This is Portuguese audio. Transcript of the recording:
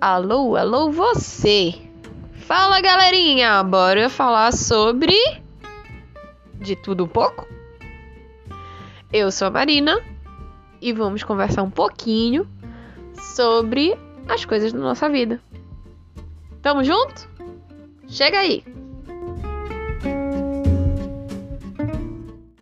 Alô, alô, você! Fala galerinha, bora falar sobre. de tudo um pouco? Eu sou a Marina e vamos conversar um pouquinho sobre as coisas da nossa vida. Tamo junto? Chega aí!